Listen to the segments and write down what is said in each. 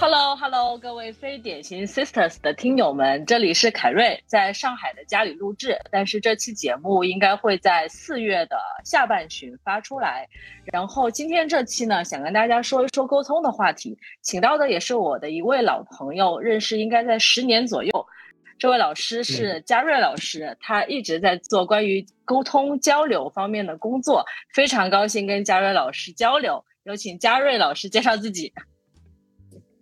Hello Hello，各位非典型 Sisters 的听友们，这里是凯瑞，在上海的家里录制，但是这期节目应该会在四月的下半旬发出来。然后今天这期呢，想跟大家说一说沟通的话题，请到的也是我的一位老朋友，认识应该在十年左右。这位老师是嘉瑞老师，他一直在做关于沟通交流方面的工作，非常高兴跟嘉瑞老师交流。有请嘉瑞老师介绍自己。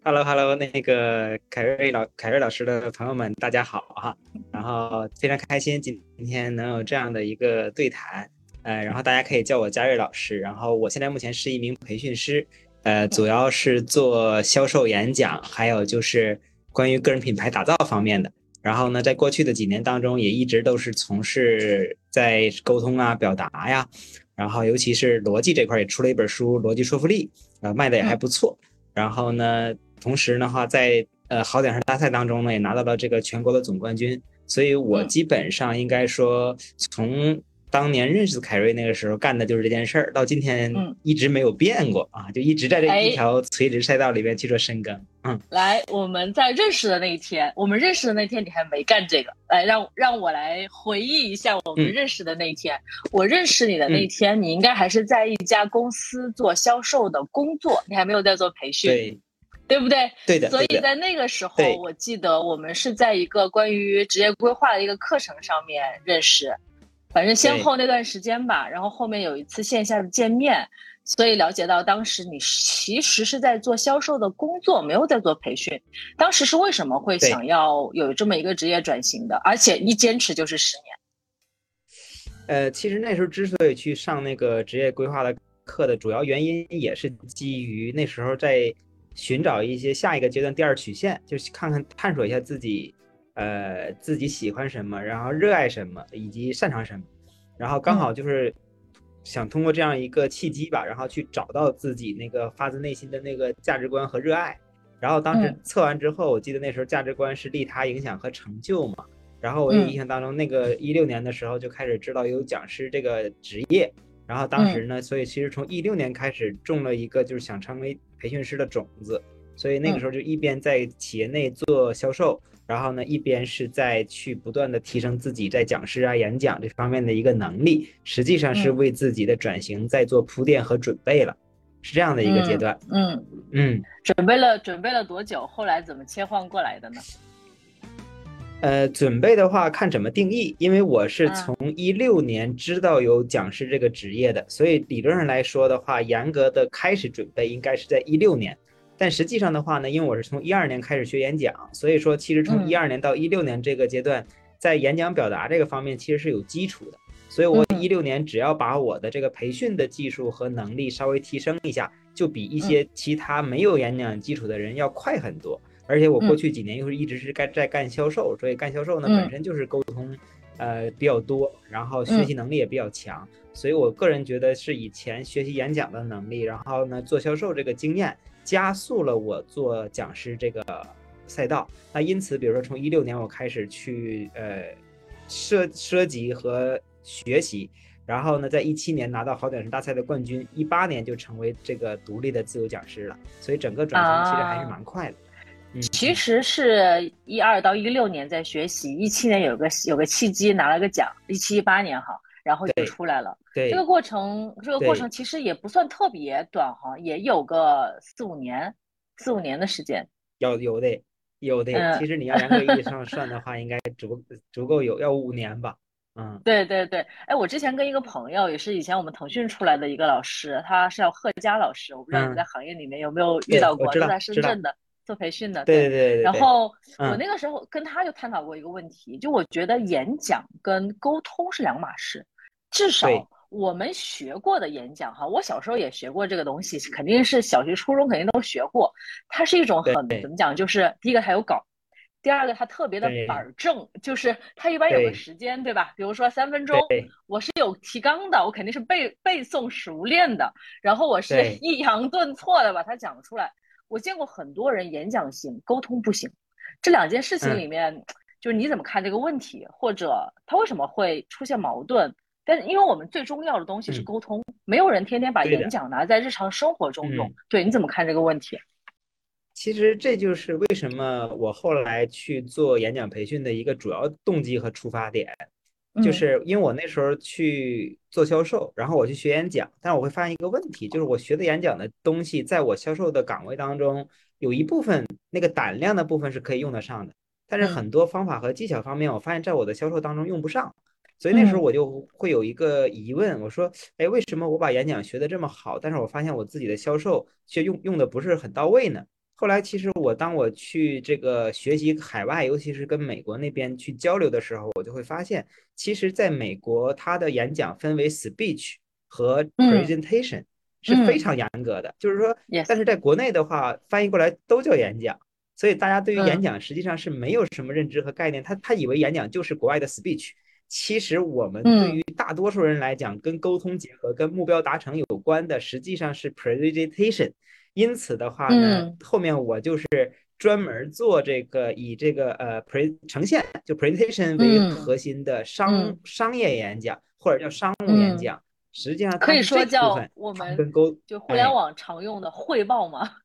Hello，Hello，那个凯瑞老凯瑞老师的朋友们，大家好哈。然后非常开心今天能有这样的一个对谈，呃，然后大家可以叫我嘉瑞老师。然后我现在目前是一名培训师，呃，主要是做销售演讲，还有就是关于个人品牌打造方面的。然后呢，在过去的几年当中，也一直都是从事在沟通啊、表达呀，然后尤其是逻辑这块也出了一本书《逻辑说服力》，呃，卖的也还不错。然后呢。同时的话，在呃好点声大赛当中呢，也拿到了这个全国的总冠军。所以我基本上应该说，从当年认识凯瑞那个时候干的就是这件事儿，到今天一直没有变过啊，就一直在这一条垂直赛道里面去做深耕。嗯，来，我们在认识的那一天，我们认识的那天你还没干这个，来让让我来回忆一下我们认识的那一天。我认识你的那一天，你应该还是在一家公司做销售的工作，你还没有在做培训。对。对不对？对的。所以在那个时候，我记得我们是在一个关于职业规划的一个课程上面认识，反正先后那段时间吧。然后后面有一次线下的见面，所以了解到当时你其实是在做销售的工作，没有在做培训。当时是为什么会想要有这么一个职业转型的？而且一坚持就是十年。呃，其实那时候之所以去上那个职业规划的课的主要原因，也是基于那时候在。寻找一些下一个阶段第二曲线，就是看看探索一下自己，呃，自己喜欢什么，然后热爱什么，以及擅长什么，然后刚好就是想通过这样一个契机吧，然后去找到自己那个发自内心的那个价值观和热爱。然后当时测完之后，我记得那时候价值观是利他、影响和成就嘛。然后我印象当中，那个一六年的时候就开始知道有讲师这个职业。然后当时呢，所以其实从一六年开始中了一个就是想成为培训师的种子，所以那个时候就一边在企业内做销售，然后呢一边是在去不断的提升自己在讲师啊、演讲这方面的一个能力，实际上是为自己的转型在做铺垫和准备了，是这样的一个阶段。嗯嗯，准备了准备了多久？后来怎么切换过来的呢？呃，准备的话看怎么定义，因为我是从一六年知道有讲师这个职业的，所以理论上来说的话，严格的开始准备应该是在一六年。但实际上的话呢，因为我是从一二年开始学演讲，所以说其实从一二年到一六年这个阶段，在演讲表达这个方面其实是有基础的。所以我一六年只要把我的这个培训的技术和能力稍微提升一下，就比一些其他没有演讲基础的人要快很多。而且我过去几年又是一直是干在干销售，所以干销售呢本身就是沟通，呃比较多，然后学习能力也比较强，所以我个人觉得是以前学习演讲的能力，然后呢做销售这个经验，加速了我做讲师这个赛道。那因此，比如说从一六年我开始去呃涉涉及和学习，然后呢在一七年拿到好讲师大赛的冠军，一八年就成为这个独立的自由讲师了，所以整个转型其实还是蛮快的。其实是一二到一六年在学习，一七年有个有个契机拿了个奖，一七一八年哈，然后就出来了。对，这个过程这个过程其实也不算特别短哈，也有个四五年，四五年的时间。要有的有的，其实你要严格意义上算的话，应该足 足够有要五年吧。嗯，对对对，哎，我之前跟一个朋友，也是以前我们腾讯出来的一个老师，他是叫贺佳老师，我不知道你在行业里面有没有遇到过，是在深圳的。做培训的，对对对。然后我那个时候跟他就探讨过一个问题，就我觉得演讲跟沟通是两码事。至少我们学过的演讲哈，我小时候也学过这个东西，肯定是小学、初中肯定都学过。它是一种很怎么讲？就是第一个它有稿，第二个它特别的板正，就是它一般有个时间，对吧？比如说三分钟，我是有提纲的，我肯定是背背诵熟练的，然后我是抑扬顿挫的把它讲出来。我见过很多人演讲行，沟通不行。这两件事情里面，就是你怎么看这个问题，或者他为什么会出现矛盾？但是因为我们最重要的东西是沟通，没有人天天把演讲拿在日常生活中用。对，你怎么看这个问题？其实这就是为什么我后来去做演讲培训的一个主要动机和出发点，就是因为我那时候去做销售，然后我去学演讲，但是我会发现一个问题，就是我学的演讲的东西，在我销售的岗位当中，有一部分那个胆量的部分是可以用得上的，但是很多方法和技巧方面，我发现在我的销售当中用不上，所以那时候我就会有一个疑问，我说，哎，为什么我把演讲学得这么好，但是我发现我自己的销售却用用的不是很到位呢？后来，其实我当我去这个学习海外，尤其是跟美国那边去交流的时候，我就会发现，其实在美国，他的演讲分为 speech 和 presentation 是非常严格的。就是说，但是在国内的话，翻译过来都叫演讲，所以大家对于演讲实际上是没有什么认知和概念。他他以为演讲就是国外的 speech，其实我们对于大多数人来讲，跟沟通结合、跟目标达成有关的，实际上是 presentation。因此的话呢，后面我就是专门做这个以这个呃 pre 呈现就 presentation 为核心的商商业演讲或者叫商务演讲，实际上可以说叫我们跟沟就互联网常用的汇报嘛？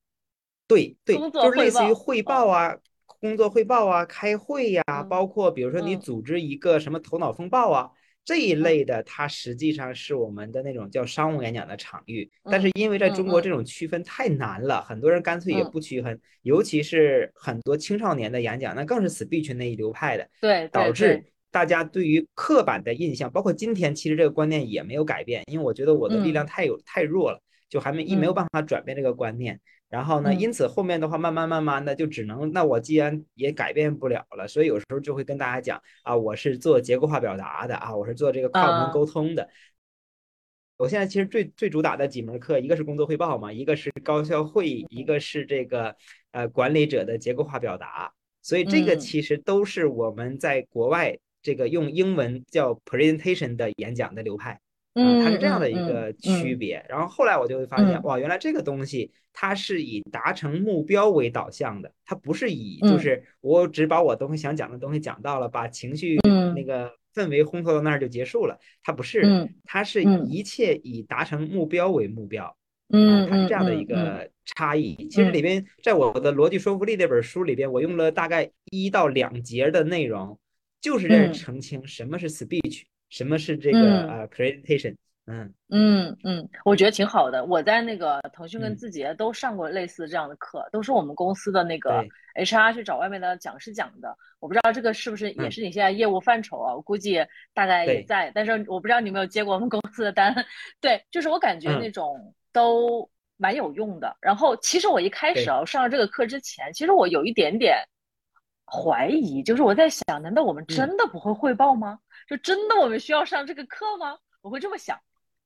对对，就是类似于汇报啊，工作汇报啊，开会呀，包括比如说你组织一个什么头脑风暴啊。这一类的，它实际上是我们的那种叫商务演讲的场域，但是因为在中国这种区分太难了，很多人干脆也不区分，尤其是很多青少年的演讲，那更是 speech 那一流派的，对，导致大家对于刻板的印象，包括今天其实这个观念也没有改变，因为我觉得我的力量太有太弱了，就还没一没有办法转变这个观念。然后呢？因此后面的话，慢慢慢慢的就只能，那我既然也改变不了了，所以有时候就会跟大家讲啊，我是做结构化表达的啊，我是做这个跨部门沟通的。我现在其实最最主打的几门课，一个是工作汇报嘛，一个是高效会议，一个是这个呃管理者的结构化表达。所以这个其实都是我们在国外这个用英文叫 presentation 的演讲的流派。嗯，它是这样的一个区别。然后后来我就会发现，哇，原来这个东西它是以达成目标为导向的，它不是以就是我只把我东西想讲的东西讲到了，把情绪那个氛围烘托到那儿就结束了。它不是，它是一切以达成目标为目标。嗯，它是这样的一个差异。其实里边，在我的逻辑说服力那本书里边，我用了大概一到两节的内容，就是在澄清什么是 speech。什么是这个呃 presentation？嗯嗯嗯，我觉得挺好的。我在那个腾讯跟字节都上过类似这样的课，都是我们公司的那个 HR 去找外面的讲师讲的。我不知道这个是不是也是你现在业务范畴啊？我估计大概也在，但是我不知道你有没有接过我们公司的单。对，就是我感觉那种都蛮有用的。然后其实我一开始啊上了这个课之前，其实我有一点点怀疑，就是我在想，难道我们真的不会汇报吗？就真的我们需要上这个课吗？我会这么想，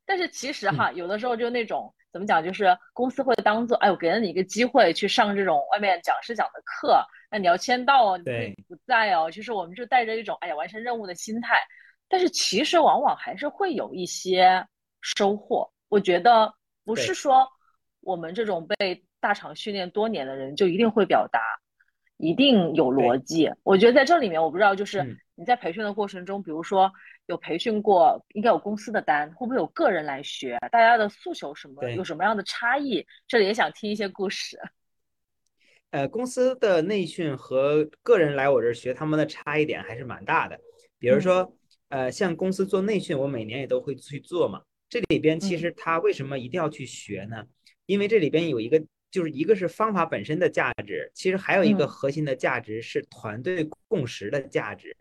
但是其实哈，有的时候就那种怎么讲，就是公司会当做，哎，我给了你一个机会去上这种外面讲师讲的课，那你要签到哦，你不在哦，其实我们就带着一种哎呀完成任务的心态，但是其实往往还是会有一些收获。我觉得不是说我们这种被大厂训练多年的人就一定会表达，一定有逻辑。我觉得在这里面，我不知道就是。你在培训的过程中，比如说有培训过，应该有公司的单，会不会有个人来学？大家的诉求什么？有什么样的差异？这里也想听一些故事。呃，公司的内训和个人来我这儿学，他们的差异点还是蛮大的。比如说，呃，像公司做内训，我每年也都会去做嘛。这里边其实他为什么一定要去学呢？因为这里边有一个，就是一个是方法本身的价值，其实还有一个核心的价值是团队共识的价值。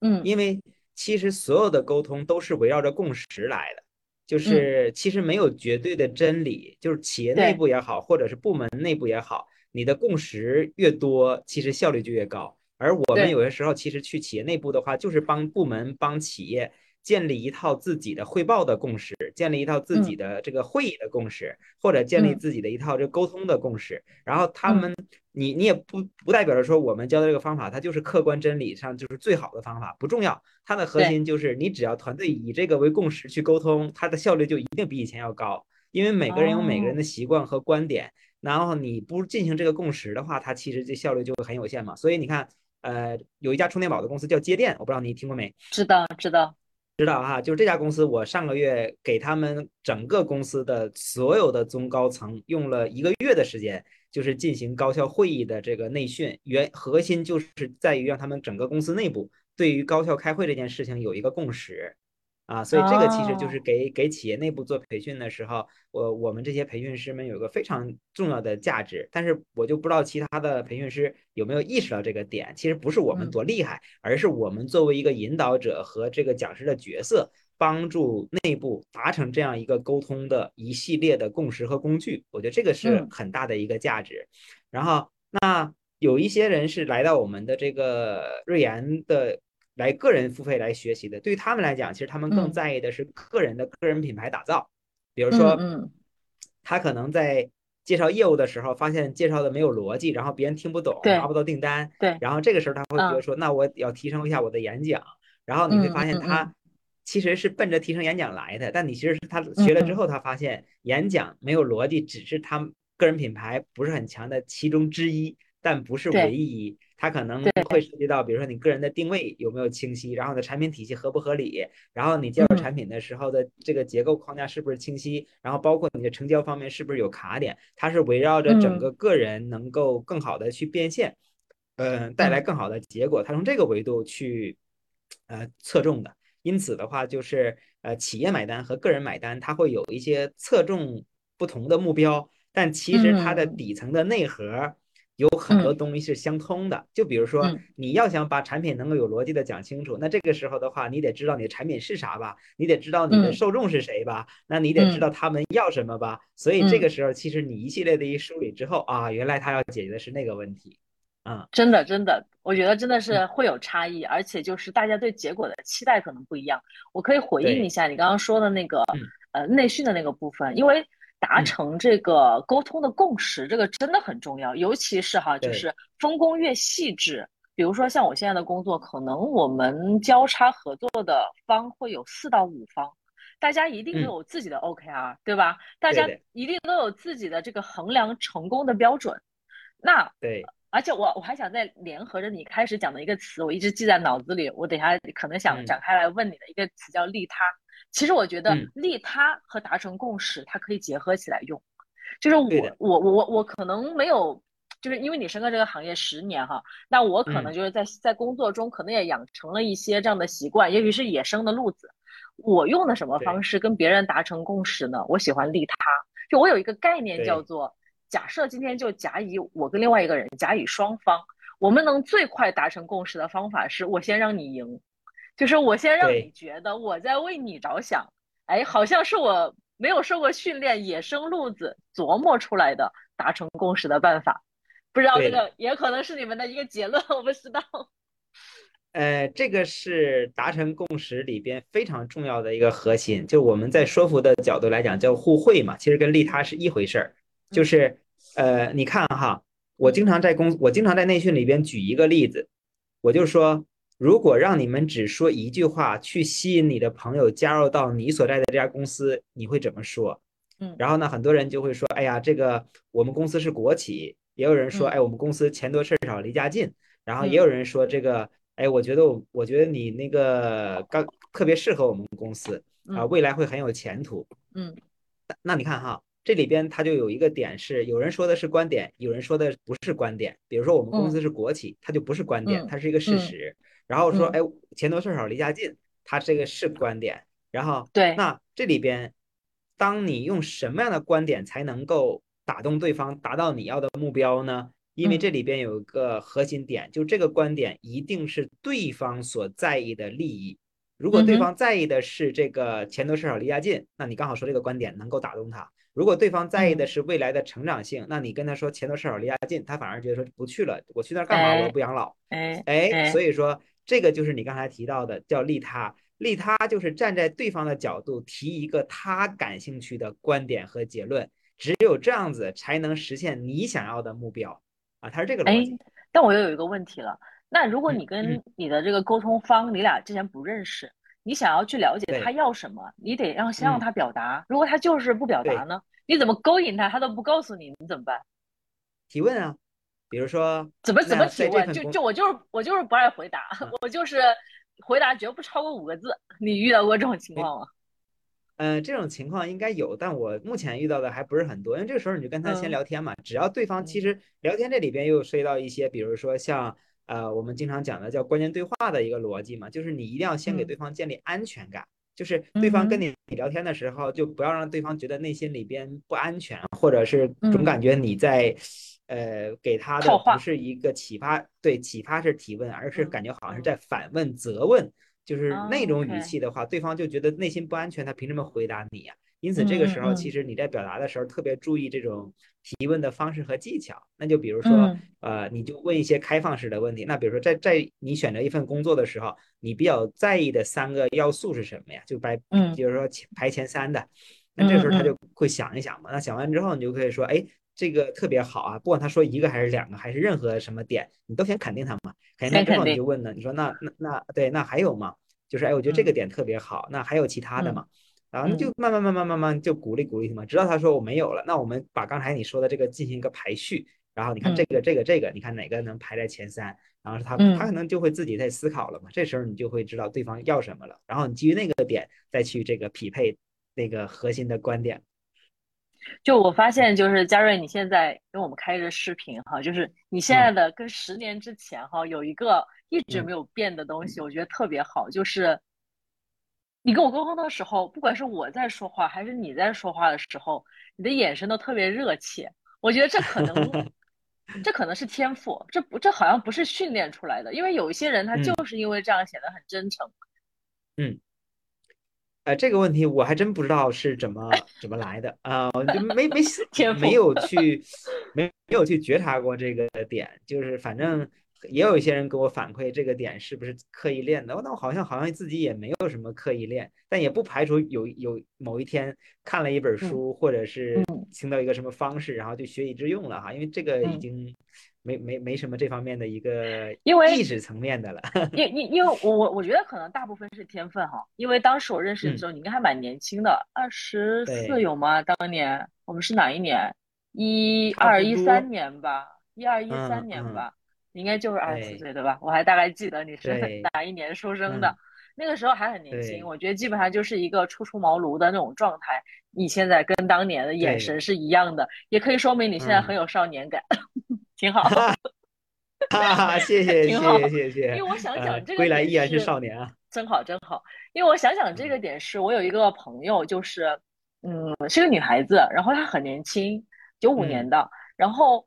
嗯，因为其实所有的沟通都是围绕着共识来的，就是其实没有绝对的真理，就是企业内部也好，或者是部门内部也好，你的共识越多，其实效率就越高。而我们有些时候其实去企业内部的话，就是帮部门、帮企业。建立一套自己的汇报的共识，建立一套自己的这个会议的共识，或者建立自己的一套这沟通的共识。然后他们，你你也不不代表着说我们教的这个方法，它就是客观真理上就是最好的方法，不重要。它的核心就是你只要团队以这个为共识去沟通，它的效率就一定比以前要高。因为每个人有每个人的习惯和观点，然后你不进行这个共识的话，它其实这效率就会很有限嘛。所以你看，呃，有一家充电宝的公司叫接电，我不知道你听过没？知道，知道。知道哈，就是这家公司，我上个月给他们整个公司的所有的中高层用了一个月的时间，就是进行高效会议的这个内训，原核心就是在于让他们整个公司内部对于高效开会这件事情有一个共识。啊，所以这个其实就是给给企业内部做培训的时候，我我们这些培训师们有个非常重要的价值。但是我就不知道其他的培训师有没有意识到这个点。其实不是我们多厉害，而是我们作为一个引导者和这个讲师的角色，帮助内部达成这样一个沟通的一系列的共识和工具。我觉得这个是很大的一个价值。然后那有一些人是来到我们的这个瑞研的。来个人付费来学习的，对于他们来讲，其实他们更在意的是个人的个人品牌打造。比如说，他可能在介绍业务的时候，发现介绍的没有逻辑，然后别人听不懂，拿不到订单。对。然后这个时候他会觉得说，那我要提升一下我的演讲。然后你会发现他其实是奔着提升演讲来的，但你其实是他学了之后，他发现演讲没有逻辑，只是他个人品牌不是很强的其中之一，但不是唯一。它可能会涉及到，比如说你个人的定位有没有清晰，然后的产品体系合不合理，然后你介绍产品的时候的这个结构框架是不是清晰，然后包括你的成交方面是不是有卡点，它是围绕着整个个人能够更好的去变现，嗯，带来更好的结果，它从这个维度去呃侧重的。因此的话，就是呃企业买单和个人买单，它会有一些侧重不同的目标，但其实它的底层的内核。有很多东西是相通的，就比如说，你要想把产品能够有逻辑的讲清楚，那这个时候的话，你得知道你的产品是啥吧，你得知道你的受众是谁吧，那你得知道他们要什么吧。所以这个时候，其实你一系列的一梳理之后啊，原来他要解决的是那个问题，啊，真的真的，我觉得真的是会有差异，而且就是大家对结果的期待可能不一样。我可以回应一下你刚刚说的那个呃内训的那个部分，因为。达成这个沟通的共识，这个真的很重要。尤其是哈，就是分工越细致，比如说像我现在的工作，可能我们交叉合作的方会有四到五方，大家一定都有自己的 OKR，对吧？大家一定都有自己的这个衡量成功的标准。那对，而且我我还想再联合着你开始讲的一个词，我一直记在脑子里，我等下可能想展开来问你的一个词叫利他。其实我觉得利他和达成共识，它可以结合起来用。就是我我我我可能没有，就是因为你深耕这个行业十年哈，那我可能就是在在工作中可能也养成了一些这样的习惯，也许是野生的路子。我用的什么方式跟别人达成共识呢？我喜欢利他。就我有一个概念叫做，假设今天就甲乙我跟另外一个人甲乙双方，我们能最快达成共识的方法是我先让你赢。就是我先让你觉得我在为你着想，哎，好像是我没有受过训练，野生路子琢磨出来的达成共识的办法，不知道这个也可能是你们的一个结论，我不知道。呃，这个是达成共识里边非常重要的一个核心，就我们在说服的角度来讲叫互惠嘛，其实跟利他是一回事儿。就是呃，你看哈，我经常在公，我经常在内训里边举一个例子，我就说。如果让你们只说一句话去吸引你的朋友加入到你所在的这家公司，你会怎么说？嗯，然后呢，很多人就会说：“哎呀，这个我们公司是国企。”也有人说：“哎，我们公司钱多事少离家近。”然后也有人说：“这个，哎，我觉得我我觉得你那个刚特别适合我们公司啊，未来会很有前途。”嗯，那你看哈，这里边它就有一个点是，有人说的是观点，有人说的不是观点。比如说我们公司是国企，它就不是观点，它是一个事实。然后说，哎，钱多事少离家近，他这个是观点。然后，对，那这里边，当你用什么样的观点才能够打动对方，达到你要的目标呢？因为这里边有一个核心点，就这个观点一定是对方所在意的利益。如果对方在意的是这个钱多事少离家近，那你刚好说这个观点能够打动他。如果对方在意的是未来的成长性，那你跟他说钱多事少离家近，他反而觉得说不去了，我去那儿干嘛？我不养老。哎哎，所以说。这个就是你刚才提到的，叫利他。利他就是站在对方的角度提一个他感兴趣的观点和结论，只有这样子才能实现你想要的目标啊！他是这个逻辑。但我又有一个问题了，那如果你跟你的这个沟通方，你俩之前不认识，你想要去了解他要什么，你得让先让他表达。如果他就是不表达呢？你怎么勾引他，他都不告诉你，你怎么办？提问啊。比如说，怎么怎么提问？就就我就是我就是不爱回答，我就是回答绝不超过五个字。你遇到过这种情况吗？嗯，这种情况应该有，但我目前遇到的还不是很多。因为这个时候你就跟他先聊天嘛，只要对方其实聊天这里边又涉及到一些，比如说像呃我们经常讲的叫关键对话的一个逻辑嘛，就是你一定要先给对方建立安全感，就是对方跟你聊天的时候，就不要让对方觉得内心里边不安全，或者是总感觉你在呃给他的不是一个启发，对，启发式提问，而是感觉好像是在反问、责问。就是那种语气的话，对方就觉得内心不安全，他凭什么回答你呀？因此这个时候，其实你在表达的时候特别注意这种提问的方式和技巧。那就比如说，呃，你就问一些开放式的问题。那比如说，在在你选择一份工作的时候，你比较在意的三个要素是什么呀？就排，就是说排前三的。那这时候他就会想一想嘛。那想完之后，你就可以说，哎，这个特别好啊！不管他说一个还是两个，还是任何什么点，你都先肯定他嘛。肯定他之后你就问呢，你说那那那对，那还有吗？就是哎，我觉得这个点特别好，那还有其他的吗？然后就慢慢慢慢慢慢就鼓励鼓励他嘛，直到他说我没有了，那我们把刚才你说的这个进行一个排序，然后你看这个这个这个，你看哪个能排在前三？然后他他可能就会自己在思考了嘛，这时候你就会知道对方要什么了，然后你基于那个点再去这个匹配那个核心的观点。就我发现，就是嘉瑞，你现在跟我们开着视频哈，就是你现在的跟十年之前哈有一个。一直没有变的东西，我觉得特别好。就是你跟我沟通的时候，不管是我在说话还是你在说话的时候，你的眼神都特别热切。我觉得这可能，这可能是天赋，这不，这好像不是训练出来的。因为有一些人，他就是因为这样显得很真诚。嗯。呃，这个问题我还真不知道是怎么怎么来的啊，就没没 没有去没没有去觉察过这个点，就是反正。也有一些人给我反馈这个点是不是刻意练的？那我好像好像自己也没有什么刻意练，但也不排除有有某一天看了一本书，或者是听到一个什么方式，然后就学以致用了哈。因为这个已经没没没什么这方面的一个因为意识层面的了。因因因为我我我觉得可能大部分是天分哈。因为当时我认识你的时候，你应该还蛮年轻的，二十四有吗？当年我们是哪一年？一二一三年吧，一二一三年吧。应该就是二十四岁对吧？我还大概记得你是哪一年出生的，那个时候还很年轻。我觉得基本上就是一个初出茅庐的那种状态。你现在跟当年的眼神是一样的，也可以说明你现在很有少年感，挺好。哈哈，谢谢谢谢谢谢。因为我想讲这个归来依然是少年啊，真好真好。因为我想讲这个点是，我有一个朋友，就是嗯，是个女孩子，然后她很年轻，九五年的，然后。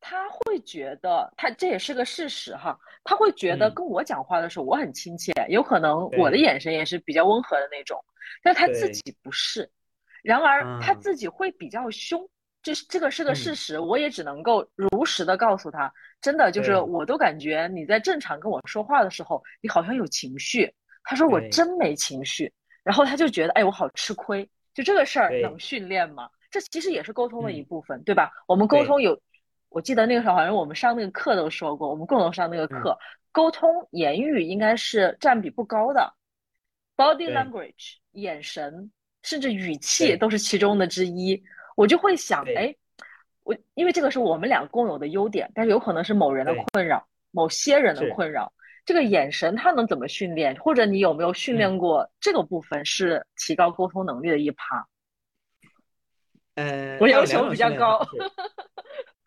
她会觉得，她这也是个事实哈。她会觉得跟我讲话的时候我很亲切，有可能我的眼神也是比较温和的那种，但她自己不是。然而她自己会比较凶，这是这个是个事实，我也只能够如实的告诉他，真的就是我都感觉你在正常跟我说话的时候，你好像有情绪。他说我真没情绪，然后他就觉得哎我好吃亏，就这个事儿能训练吗？这其实也是沟通的一部分，对吧？我们沟通有。我记得那个时候好像我们上那个课都说过，我们共同上那个课，沟通言语应该是占比不高的，body language 眼神甚至语气都是其中的之一。我就会想，哎，我因为这个是我们俩共有的优点，但是有可能是某人的困扰，某些人的困扰。这个眼神它能怎么训练？或者你有没有训练过这个部分是提高沟通能力的一趴？呃，我要求比较高。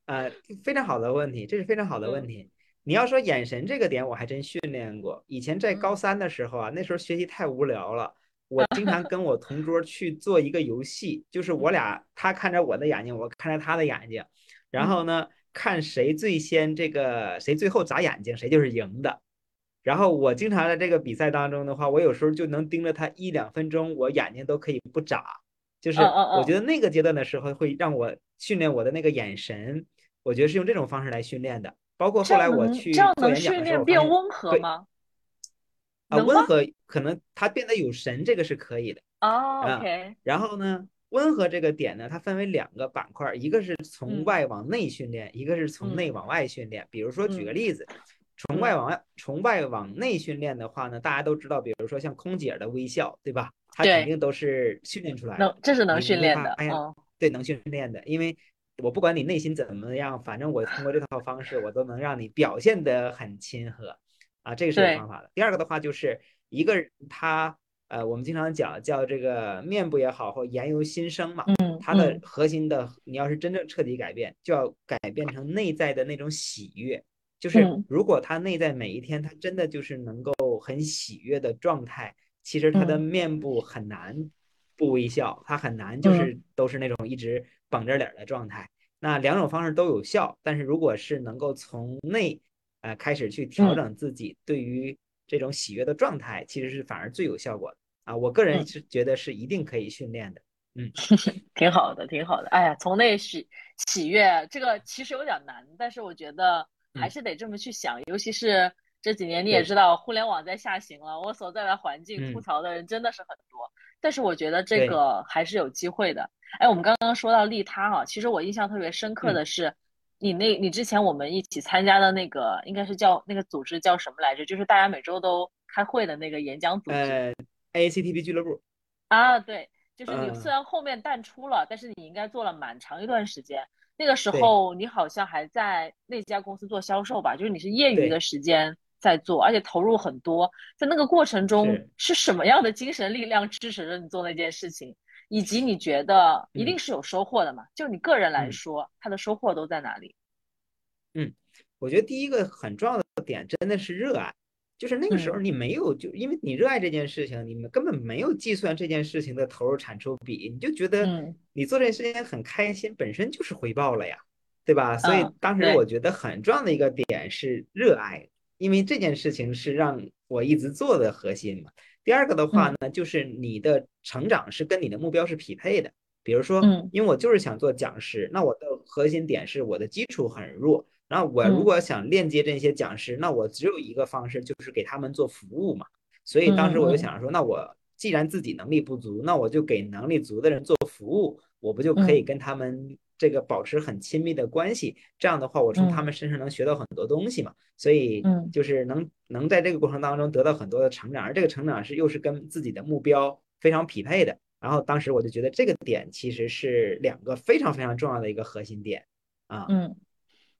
呃，非常好的问题，这是非常好的问题。你要说眼神这个点，我还真训练过。以前在高三的时候啊，那时候学习太无聊了，我经常 跟我同桌去做一个游戏，就是我俩他看着我的眼睛，我看着他的眼睛，然后呢，看谁最先这个谁最后眨眼睛，谁就是赢的。然后我经常在这个比赛当中的话，我有时候就能盯着他一两分钟，我眼睛都可以不眨。就是我觉得那个阶段的时候，会让我训练我的那个眼神。我觉得是用这种方式来训练的，包括后来我去做演讲的时候，训练变温和吗？啊，温和可能它变得有神，这个是可以的。哦，OK。然后呢，温和这个点呢，它分为两个板块，一个是从外往内训练，一个是从内往外训练。比如说举个例子，从外往外，从外往内训练的话呢，大家都知道，比如说像空姐的微笑，对吧？它肯定都是训练出来的。能，这是能训练的。哎呀，对，能训练的，因为。我不管你内心怎么样，反正我通过这套方式，我都能让你表现得很亲和，啊，这个是有方法的。第二个的话，就是一个人他呃，我们经常讲叫这个面部也好，或言由心生嘛，嗯，它的核心的，你要是真正彻底改变，就要改变成内在的那种喜悦。就是如果他内在每一天他真的就是能够很喜悦的状态，其实他的面部很难不微笑，他很难就是都是那种一直绷着脸的状态。那两种方式都有效，但是如果是能够从内呃开始去调整自己对于这种喜悦的状态，其实是反而最有效果的啊。我个人是觉得是一定可以训练的。嗯，挺好的，挺好的。哎呀，从那喜喜悦这个其实有点难，但是我觉得。还是得这么去想，尤其是这几年你也知道，互联网在下行了，我所在的环境吐槽的人真的是很多。但是我觉得这个还是有机会的。哎，我们刚刚说到利他啊，其实我印象特别深刻的是，你那，你之前我们一起参加的那个，应该是叫那个组织叫什么来着？就是大家每周都开会的那个演讲组织。呃，ACTP 俱乐部。啊，对，就是你虽然后面淡出了，但是你应该做了蛮长一段时间。那个时候你好像还在那家公司做销售吧？就是你是业余的时间在做，而且投入很多。在那个过程中是什么样的精神力量支持着你做那件事情？以及你觉得一定是有收获的嘛？就你个人来说，他的收获都在哪里？嗯，我觉得第一个很重要的点真的是热爱。就是那个时候你没有，就因为你热爱这件事情，你们根本没有计算这件事情的投入产出比，你就觉得你做这件事情很开心，本身就是回报了呀，对吧？所以当时我觉得很重要的一个点是热爱，因为这件事情是让我一直做的核心嘛。第二个的话呢，就是你的成长是跟你的目标是匹配的，比如说，因为我就是想做讲师，那我的核心点是我的基础很弱。那我如果想链接这些讲师，那我只有一个方式，就是给他们做服务嘛。所以当时我就想说，那我既然自己能力不足，那我就给能力足的人做服务，我不就可以跟他们这个保持很亲密的关系？这样的话，我从他们身上能学到很多东西嘛。所以就是能能在这个过程当中得到很多的成长，而这个成长是又是跟自己的目标非常匹配的。然后当时我就觉得这个点其实是两个非常非常重要的一个核心点啊。嗯。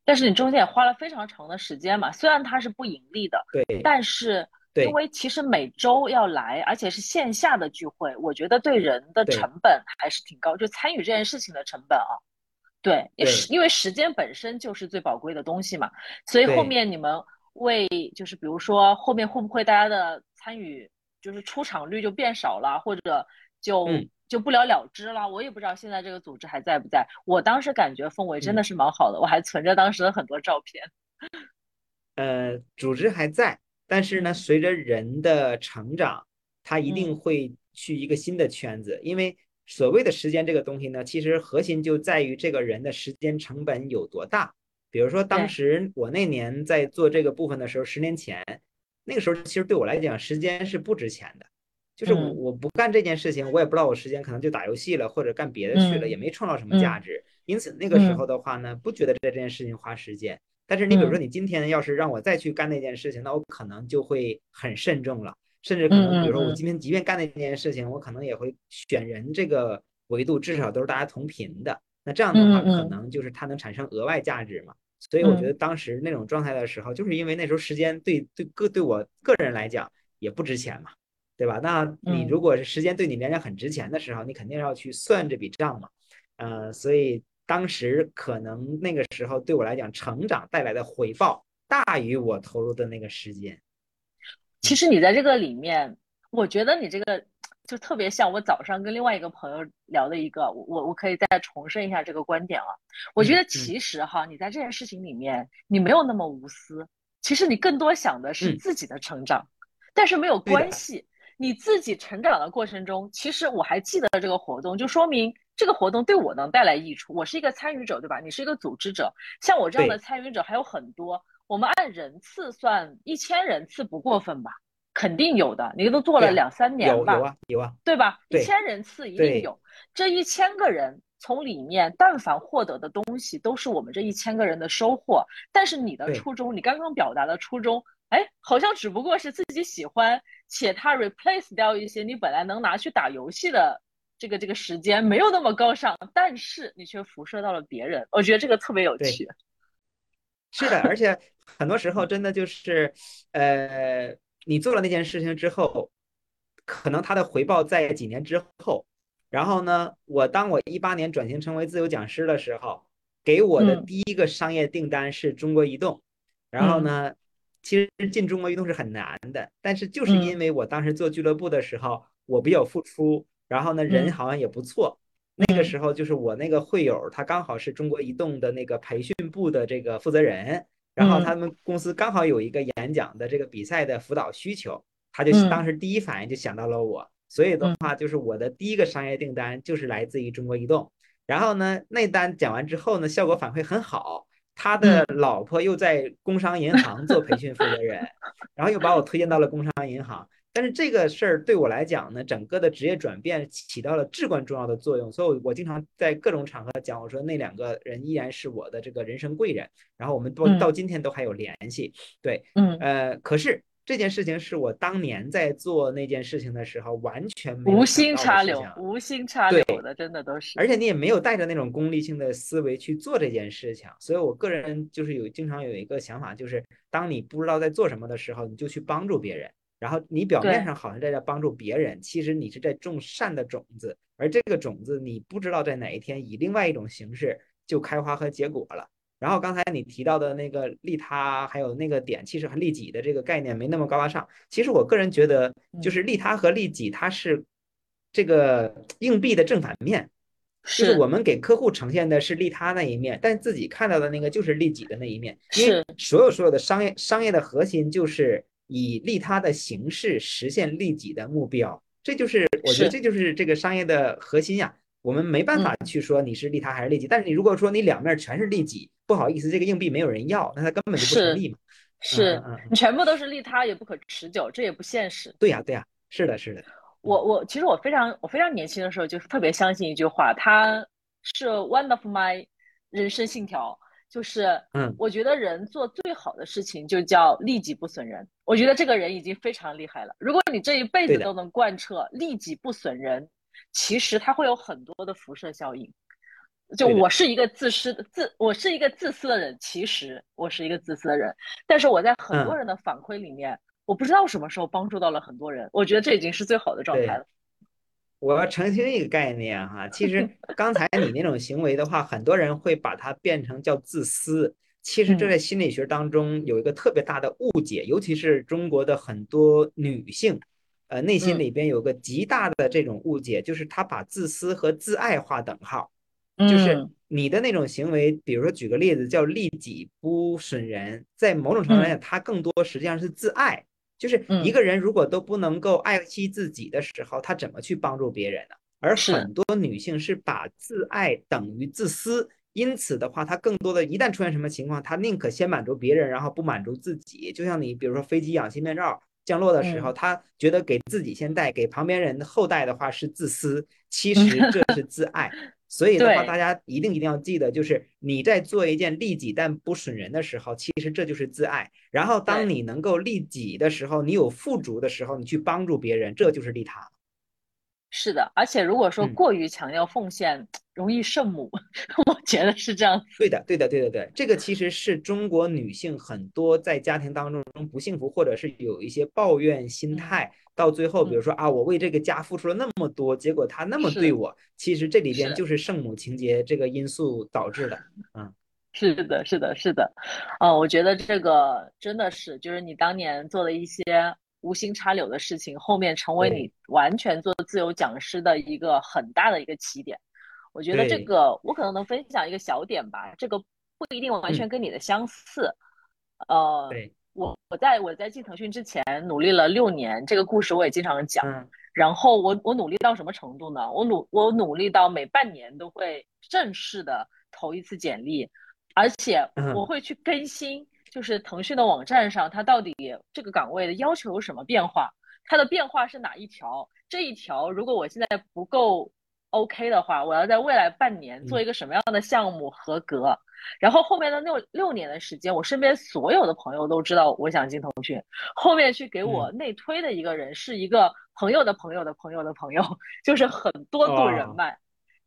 但是你中间也花了非常长的时间嘛，虽然它是不盈利的，对，但是因为其实每周要来，而且是线下的聚会，我觉得对人的成本还是挺高，就参与这件事情的成本啊，对，因为因为时间本身就是最宝贵的东西嘛，所以后面你们为就是比如说后面会不会大家的参与就是出场率就变少了，或者就。就不了了之了，我也不知道现在这个组织还在不在。我当时感觉氛围真的是蛮好的，我还存着当时的很多照片。呃，组织还在，但是呢，随着人的成长，他一定会去一个新的圈子。因为所谓的时间这个东西呢，其实核心就在于这个人的时间成本有多大。比如说，当时我那年在做这个部分的时候，十年前，那个时候其实对我来讲，时间是不值钱的。就是我我不干这件事情，我也不知道我时间可能就打游戏了，或者干别的去了，也没创造什么价值。因此那个时候的话呢，不觉得在这件事情花时间。但是你比如说你今天要是让我再去干那件事情，那我可能就会很慎重了，甚至可能比如说我今天即便干那件事情，我可能也会选人这个维度至少都是大家同频的。那这样的话，可能就是它能产生额外价值嘛。所以我觉得当时那种状态的时候，就是因为那时候时间对对个对我个人来讲也不值钱嘛。对吧？那你如果是时间对你来讲很值钱的时候，你肯定要去算这笔账嘛。呃，所以当时可能那个时候对我来讲，成长带来的回报大于我投入的那个时间。其实你在这个里面，我觉得你这个就特别像我早上跟另外一个朋友聊的一个，我我可以再重申一下这个观点啊。我觉得其实哈，你在这件事情里面，你没有那么无私，其实你更多想的是自己的成长，但是没有关系。你自己成长的过程中，其实我还记得这个活动，就说明这个活动对我能带来益处。我是一个参与者，对吧？你是一个组织者，像我这样的参与者还有很多。我们按人次算，一千人次不过分吧？肯定有的，你都做了两三年吧？有啊，有啊，对吧？一千人次一定有。这一千个人从里面，但凡获得的东西，都是我们这一千个人的收获。但是你的初衷，你刚刚表达的初衷。哎，好像只不过是自己喜欢，且它 replace 掉一些你本来能拿去打游戏的这个这个时间，没有那么高尚，但是你却辐射到了别人，我觉得这个特别有趣。是的，而且很多时候真的就是，呃，你做了那件事情之后，可能它的回报在几年之后。然后呢，我当我一八年转型成为自由讲师的时候，给我的第一个商业订单是中国移动。然后呢，其实进中国移动是很难的，但是就是因为我当时做俱乐部的时候，我比较付出，然后呢，人好像也不错。那个时候就是我那个会友，他刚好是中国移动的那个培训部的这个负责人，然后他们公司刚好有一个演讲的这个比赛的辅导需求，他就当时第一反应就想到了我。所以的话，就是我的第一个商业订单就是来自于中国移动。然后呢，那单讲完之后呢，效果反馈很好。他的老婆又在工商银行做培训负责人，然后又把我推荐到了工商银行。但是这个事儿对我来讲呢，整个的职业转变起到了至关重要的作用。所以我经常在各种场合讲，我说那两个人依然是我的这个人生贵人。然后我们到到今天都还有联系。对，嗯，呃，可是。这件事情是我当年在做那件事情的时候完全没有无心插柳，无心插柳的，真的都是。而且你也没有带着那种功利性的思维去做这件事情，所以我个人就是有经常有一个想法，就是当你不知道在做什么的时候，你就去帮助别人。然后你表面上好像在在帮助别人，其实你是在种善的种子，而这个种子你不知道在哪一天以另外一种形式就开花和结果了。然后刚才你提到的那个利他，还有那个点，其实和利己的这个概念没那么高大上。其实我个人觉得，就是利他和利己，它是这个硬币的正反面。就是我们给客户呈现的是利他那一面，但自己看到的那个就是利己的那一面。因为所有所有的商业商业的核心就是以利他的形式实现利己的目标，这就是我觉得这就是这个商业的核心呀。我们没办法去说你是利他还是利己，但是你如果说你两面全是利己，不好意思，这个硬币没有人要，那它根本就不成立嘛。是你全部都是利他，也不可持久，这也不现实。对呀，对呀，是的，是的。我我其实我非常我非常年轻的时候就是特别相信一句话，它是 one of my 人生信条，就是嗯，我觉得人做最好的事情就叫利己不损人。我觉得这个人已经非常厉害了。如果你这一辈子都能贯彻利己不损人。其实他会有很多的辐射效应。就我是一个自私的自，我是一个自私的人。其实我是一个自私的人，但是我在很多人的反馈里面，我不知道什么时候帮助到了很多人。我觉得这已经是最好的状态了。我要澄清一个概念哈，其实 刚才你那种行为的话，很多人会把它变成叫自私。其实这在心理学当中有一个特别大的误解，尤其是中国的很多女性。呃，内心里边有个极大的这种误解，就是她把自私和自爱划等号，就是你的那种行为，比如说举个例子，叫利己不损人，在某种程度来讲，他更多实际上是自爱。就是一个人如果都不能够爱惜自己的时候，他怎么去帮助别人呢？而很多女性是把自爱等于自私，因此的话，她更多的一旦出现什么情况，她宁可先满足别人，然后不满足自己。就像你比如说飞机氧气面罩。降落的时候，她觉得给自己先戴，给旁边人后戴的话是自私，其实这是自爱。所以的话，大家一定一定要记得，就是你在做一件利己但不损人的时候，其实这就是自爱。然后，当你能够利己的时候，你有富足的时候，你去帮助别人，这就是利他。是的，而且如果说过于强调奉献，容易圣母，我觉得是这样。对的，对的，对的，对，这个其实是中国女性很多在家庭当中不幸福，或者是有一些抱怨心态，到最后，比如说啊，我为这个家付出了那么多，结果他那么对我，其实这里边就是圣母情节这个因素导致的。嗯，是的，是的，是的，嗯，我觉得这个真的是，就是你当年做的一些。无心插柳的事情，后面成为你完全做自由讲师的一个很大的一个起点。我觉得这个我可能能分享一个小点吧，这个不一定完全跟你的相似。呃，我我在我在进腾讯之前努力了六年，这个故事我也经常讲。然后我我努力到什么程度呢？我努我努力到每半年都会正式的投一次简历，而且我会去更新。就是腾讯的网站上，它到底这个岗位的要求有什么变化？它的变化是哪一条？这一条如果我现在不够 OK 的话，我要在未来半年做一个什么样的项目合格？然后后面的六六年的时间，我身边所有的朋友都知道我想进腾讯，后面去给我内推的一个人是一个朋友的朋友的朋友的朋友，就是很多度人脉，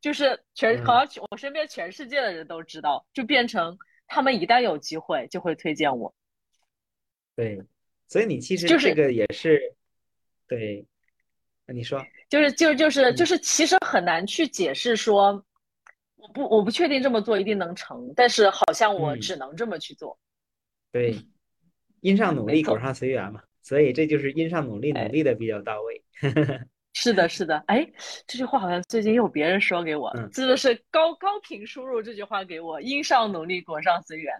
就是全好像我身边全世界的人都知道，就变成。他们一旦有机会，就会推荐我。对，所以你其实这个也是，对，你说，就是就是就是就是，其实很难去解释说，我不我不确定这么做一定能成，但是好像我只能这么去做。对，因上努力，果上随缘嘛。所以这就是因上努力，努力的比较到位。是的，是的。哎，这句话好像最近有别人说给我，真的是高高频输入这句话给我：因上努力，果上随缘。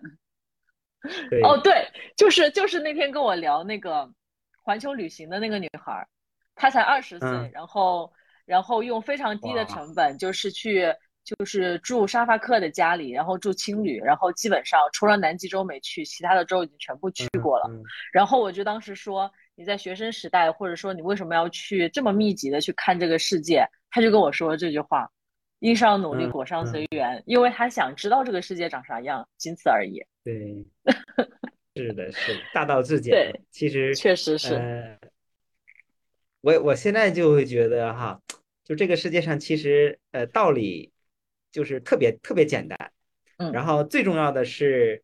哦，对，就是就是那天跟我聊那个环球旅行的那个女孩，她才二十岁，然后然后用非常低的成本，就是去。就是住沙发客的家里，然后住青旅，然后基本上除了南极洲没去，其他的州已经全部去过了。然后我就当时说，你在学生时代，或者说你为什么要去这么密集的去看这个世界？他就跟我说这句话：因上努力，果上随缘。因为他想知道这个世界长啥样，仅此而已。对，是的，是大道至简。对，其实确实是。我我现在就会觉得哈，就这个世界上其实呃道理。就是特别特别简单，嗯，然后最重要的是，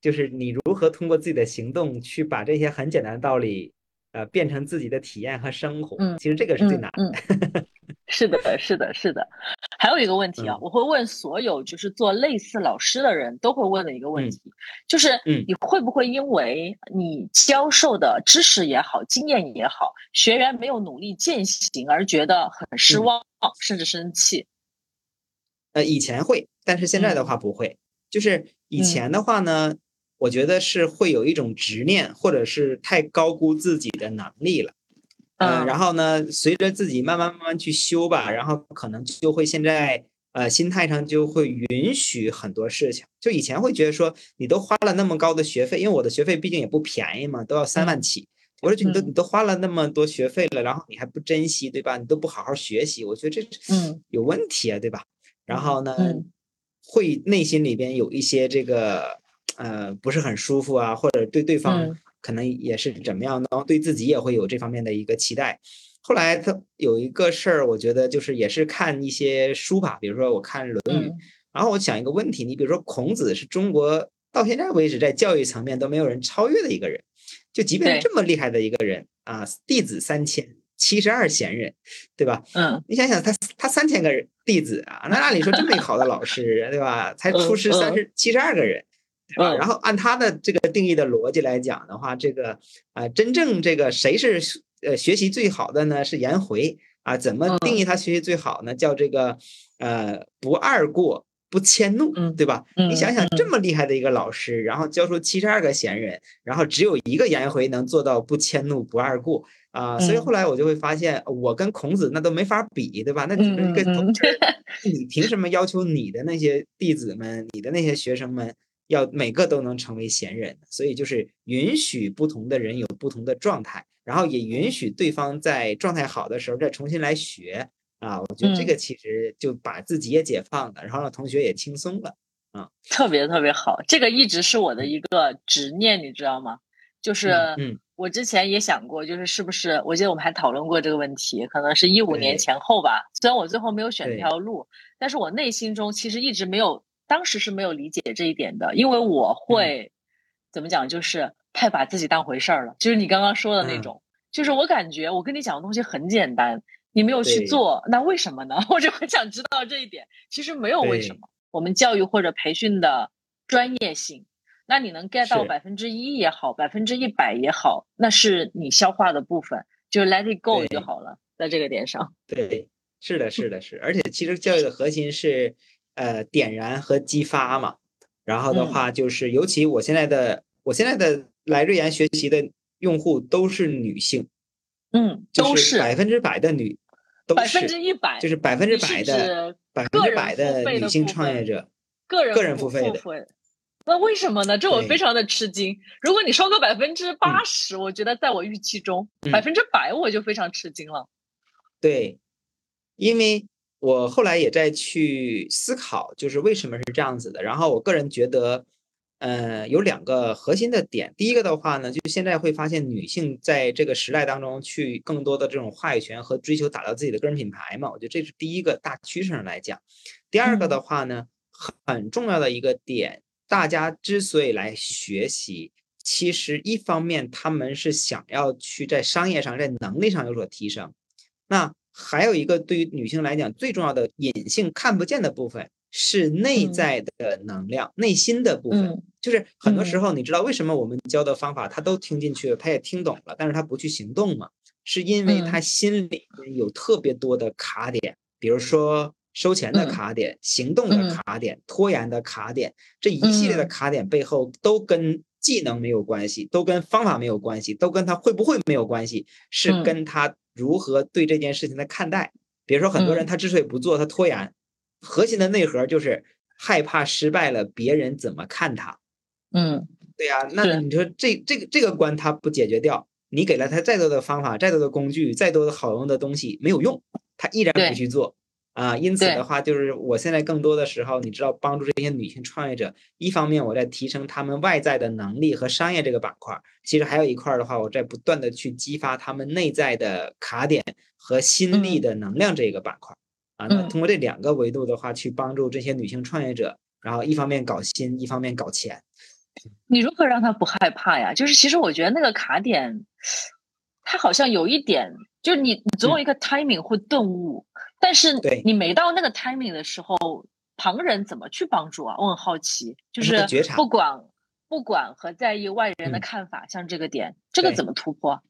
就是你如何通过自己的行动去把这些很简单的道理，呃，变成自己的体验和生活。嗯，其实这个是最难的。是的，是的，是的。还有一个问题啊，我会问所有就是做类似老师的人都会问的一个问题，就是，嗯，你会不会因为你教授的知识也好，经验也好，学员没有努力践行而觉得很失望，甚至生气？呃，以前会，但是现在的话不会。就是以前的话呢，我觉得是会有一种执念，或者是太高估自己的能力了。嗯，然后呢，随着自己慢慢慢慢去修吧，然后可能就会现在呃心态上就会允许很多事情。就以前会觉得说，你都花了那么高的学费，因为我的学费毕竟也不便宜嘛，都要三万起。我说你都你都花了那么多学费了，然后你还不珍惜，对吧？你都不好好学习，我觉得这嗯有问题啊，对吧？然后呢，会内心里边有一些这个呃不是很舒服啊，或者对对方可能也是怎么样，然后对自己也会有这方面的一个期待。后来他有一个事儿，我觉得就是也是看一些书吧，比如说我看《论语》，然后我想一个问题，你比如说孔子是中国到现在为止在教育层面都没有人超越的一个人，就即便是这么厉害的一个人啊，弟子三千。七十二贤人，对吧？嗯，你想想，他他三千个弟子啊，那按理说这么好的老师，对吧？才出师三十七十二个人，然后按他的这个定义的逻辑来讲的话，这个啊，真正这个谁是呃学习最好的呢？是颜回啊？怎么定义他学习最好呢？叫这个呃不二过，不迁怒，对吧？你想想，这么厉害的一个老师，然后教出七十二个贤人，然后只有一个颜回能做到不迁怒、不二过。啊，所以后来我就会发现，我跟孔子那都没法比，对吧？那你们个，你凭什么要求你的那些弟子们、你的那些学生们要每个都能成为贤人？所以就是允许不同的人有不同的状态，然后也允许对方在状态好的时候再重新来学。啊，我觉得这个其实就把自己也解放了，然后让同学也轻松了。啊，特别特别好，这个一直是我的一个执念，你知道吗？就是，嗯。我之前也想过，就是是不是？我记得我们还讨论过这个问题，可能是一五年前后吧。虽然我最后没有选这条路，但是我内心中其实一直没有，当时是没有理解这一点的，因为我会怎么讲，就是太把自己当回事儿了。就是你刚刚说的那种，就是我感觉我跟你讲的东西很简单，你没有去做，那为什么呢？我就很想知道这一点。其实没有为什么，我们教育或者培训的专业性。那你能 get 到百分之一也好，百分之一百也好，那是你消化的部分，就 let it go 就好了，在这个点上。对，是的，是的，是。而且其实教育的核心是，呃，点燃和激发嘛。然后的话，就是尤其我现在的，我现在的来瑞研学习的用户都是女性，嗯，都是百分之百的女，百分之一百，就是百分之百的百分之百的女性创业者，个人个人付费的。那为什么呢？这我非常的吃惊。如果你说个百分之八十，我觉得在我预期中，百分之百我就非常吃惊了。对，因为我后来也在去思考，就是为什么是这样子的。然后我个人觉得，呃，有两个核心的点。第一个的话呢，就现在会发现女性在这个时代当中去更多的这种话语权和追求打造自己的个人品牌嘛，我觉得这是第一个大趋势上来讲。第二个的话呢，很重要的一个点。大家之所以来学习，其实一方面他们是想要去在商业上、在能力上有所提升；那还有一个对于女性来讲最重要的隐性看不见的部分是内在的能量，内心的部分。就是很多时候，你知道为什么我们教的方法他都听进去了，他也听懂了，但是他不去行动嘛？是因为他心里有特别多的卡点，比如说收钱的卡点、行动的卡点、拖延的卡点，这一系列的卡点背后都跟技能没有关系，都跟方法没有关系，都跟他会不会没有关系，是跟他如何对这件事情的看待。比如说很多人他之所以不做，他拖延，核心的内核就是害怕失败了，别人怎么看他？嗯，对呀，那你说这这个这个关他不解决掉？你给了他再多的方法，再多的工具，再多的好用的东西没有用，他依然不去做啊。因此的话，就是我现在更多的时候，你知道，帮助这些女性创业者，一方面我在提升他们外在的能力和商业这个板块，其实还有一块的话，我在不断的去激发他们内在的卡点和心力的能量这个板块啊。那通过这两个维度的话，去帮助这些女性创业者，然后一方面搞心，一方面搞钱。你如何让他不害怕呀？就是其实我觉得那个卡点，他好像有一点，就是你你总有一个 timing 会顿悟，但是你没到那个 timing 的时候，旁人怎么去帮助啊？我很好奇，就是不管不管和在意外人的看法，像这个点，这个怎么突破？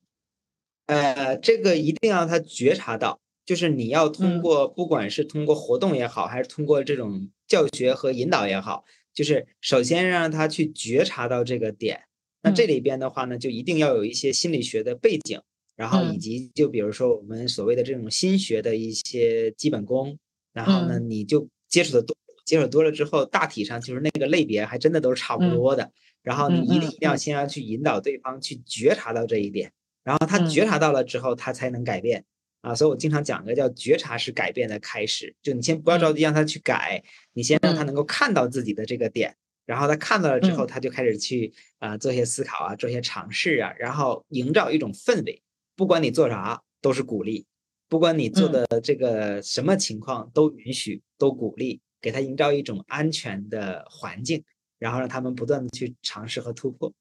呃，这个一定要他觉察到，就是你要通过，不管是通过活动也好，还是通过这种教学和引导也好。就是首先让他去觉察到这个点，那这里边的话呢，就一定要有一些心理学的背景，然后以及就比如说我们所谓的这种心学的一些基本功，然后呢，你就接触的多，接触多了之后，大体上就是那个类别还真的都是差不多的。然后你一定一定要先要去引导对方去觉察到这一点，然后他觉察到了之后，他才能改变。啊，所以我经常讲个叫觉察式改变的开始，就你先不要着急让他去改，你先让他能够看到自己的这个点，然后他看到了之后，他就开始去啊做些思考啊，做些尝试啊，然后营造一种氛围，不管你做啥都是鼓励，不管你做的这个什么情况都允许，都鼓励，给他营造一种安全的环境，然后让他们不断的去尝试和突破。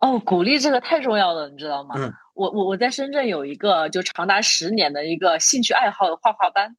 哦，鼓励这个太重要了，你知道吗？嗯。我我我在深圳有一个就长达十年的一个兴趣爱好的画画班，